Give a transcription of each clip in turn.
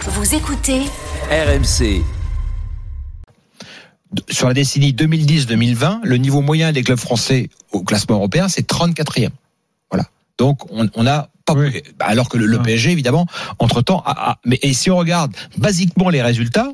Vous écoutez RMC. Sur la décennie 2010-2020, le niveau moyen des clubs français au classement européen, c'est 34e. Voilà. Donc, on, on a pas, Oui. alors que le, le. PSG, évidemment, entre temps, a, a- mais et si on regarde basiquement les résultats,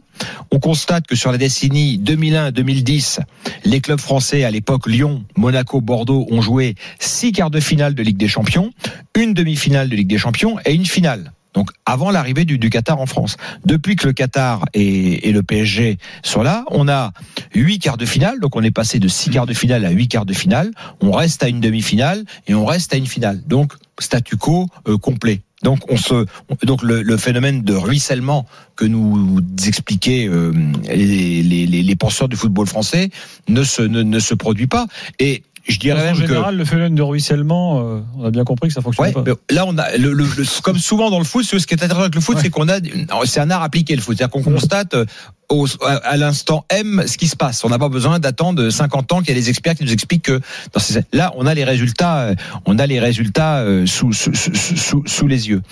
on constate que sur la décennie 2001-2010, les clubs français à l'époque Lyon, Monaco, Bordeaux ont joué six quarts de finale de Ligue des Champions, une demi-finale de Ligue des Champions et une finale. Donc avant l'arrivée du, Qatar en France. Depuis que le Qatar et, le PSG sont là, on a huit quarts de finale, donc on est passé de six quarts de finale à huit quarts de finale. On reste à une demi-finale et on reste à une finale. Donc statu quo euh, complet. Donc on se on- donc le, phénomène de ruissellement que nous expliquaient euh, les, penseurs du football français ne se ne se produit pas. Et je dirais En même que général, le phénomène de ruissellement, euh, on a bien compris que ça fonctionne Ouais, pas. mais là on a le, le- le- comme souvent dans le foot, ce qui est intéressant avec le foot, Ouais. c'est qu'on a c'est un art appliqué le foot, c'est-à-dire qu'on constate euh, au, à, l'instant M ce qui se passe. On n'a pas besoin d'attendre 50 ans qu'il y a des experts qui nous expliquent que dans ces, là on a les résultats, euh, on a les résultats euh, sous, sous, sous, sous, sous les yeux.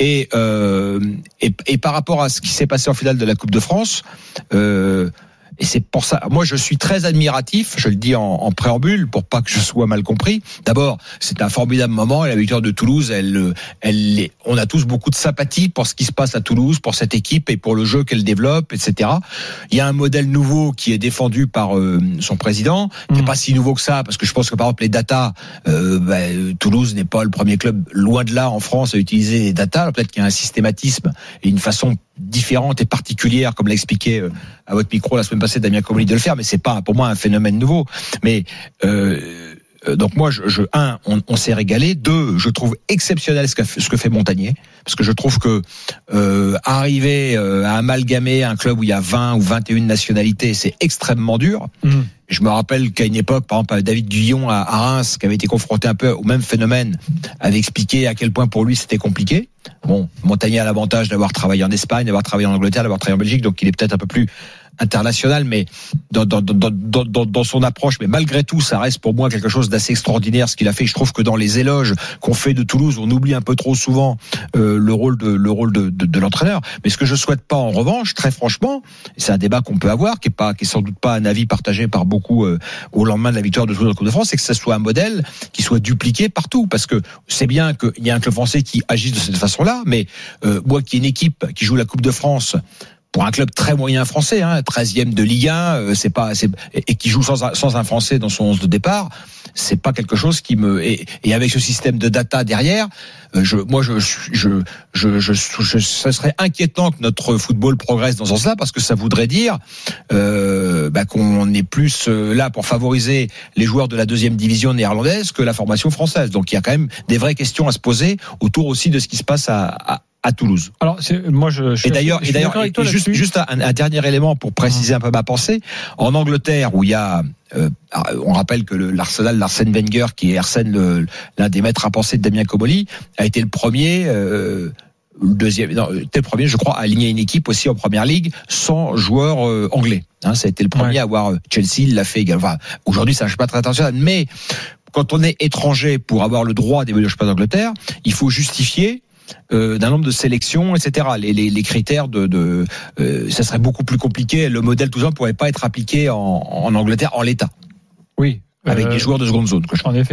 Et, euh, et et par rapport à ce qui s'est passé en finale de la Coupe de France. Euh, et c'est pour ça, moi je suis très admiratif, je le dis en, en préambule pour pas que je sois mal compris. D'abord, c'est un formidable moment et la victoire de Toulouse, elle, euh, elle, on a tous beaucoup de sympathie pour ce qui se passe à Toulouse, pour cette équipe et pour le jeu qu'elle développe, etc. Il y a un modèle nouveau qui est défendu par euh, son président, qui n'est Mm. pas si nouveau que ça, parce que je pense que par exemple les data, euh, bah, Toulouse n'est pas le premier club loin de là en France à utiliser les data. Peut-être qu'il y a un systématisme et une façon différente et particulière, comme l'a expliqué euh, à votre micro la semaine passée Damien Comoli de le faire, mais c'est pas pour moi un phénomène nouveau. Mais euh, euh, donc moi, je, je un, on, on s'est régalé. Deux, je trouve exceptionnel ce que, ce que fait Montagnier, parce que je trouve que euh, arriver euh, à amalgamer un club où il y a 20 ou 21 nationalités, c'est extrêmement dur. Hum. Je me rappelle qu'à une époque, par exemple, David Guillon à Reims, qui avait été confronté un peu au même phénomène, avait expliqué à quel point pour lui c'était compliqué. Bon, Montagnier a l'avantage d'avoir travaillé en Espagne, d'avoir travaillé en Angleterre, d'avoir travaillé en Belgique, donc il est peut-être un peu plus international, mais dans, dans, dans, dans, dans, son approche. Mais malgré tout, ça reste pour moi quelque chose d'assez extraordinaire ce qu'il a fait. Je trouve que dans les éloges qu'on fait de Toulouse, on oublie un peu trop souvent euh, le rôle de le rôle de, de, de l'entraîneur. Mais ce que je souhaite pas, en revanche, très franchement, c'est un débat qu'on peut avoir, qui est pas, qui est sans doute pas un avis partagé par beaucoup euh, au lendemain de la victoire de Toulouse en Coupe de France, c'est que ça soit un modèle qui soit dupliqué partout, parce que c'est bien qu'il y a un club français qui agisse de cette façon-là, mais euh, moi qui ai une équipe qui joue la Coupe de France pour un club très moyen français, hein, 13e de Ligue 1, euh, c'est pas, et qui joue sans, un- sans un français dans son 11 de départ, c'est pas quelque chose qui me et, et avec ce système de data derrière, euh, je, moi je, je, je, je, je, ce serait inquiétant que notre football progresse dans ce sens-là parce que ça voudrait dire euh, bah, qu'on est plus euh, là pour favoriser les joueurs de la deuxième division néerlandaise que la formation française. Donc il y a quand même des vraies questions à se poser autour aussi de ce qui se passe à, à, à Toulouse. Alors, c'est- moi, je, je Et d'ailleurs, et d'ailleurs, juste, juste un, un dernier élément pour préciser un peu ma pensée. En Angleterre, où il y a, euh, on rappelle que l'Arsenal d'Arsène Wenger, qui est Arsène, l'un des maîtres à penser de Damien Comoli, a été le premier. Euh, le deuxième, non, était le premier, je crois, à aligner une équipe aussi en première ligue sans joueur euh, anglais. Hein, ça a été le premier Ouais. à avoir euh, Chelsea, il l'a fait également. Enfin, aujourd'hui, ça ne pas très international, mais quand on est étranger pour avoir le droit d'évoluer au championnat d'Angleterre, il faut justifier euh, d'un nombre de sélections, etc. Les, les, les critères de, de euh, ça serait beaucoup plus compliqué. Le modèle tout ça ne pourrait pas être appliqué en, en Angleterre en l'état Oui. avec Euh, des joueurs de seconde zone. Que je En effet.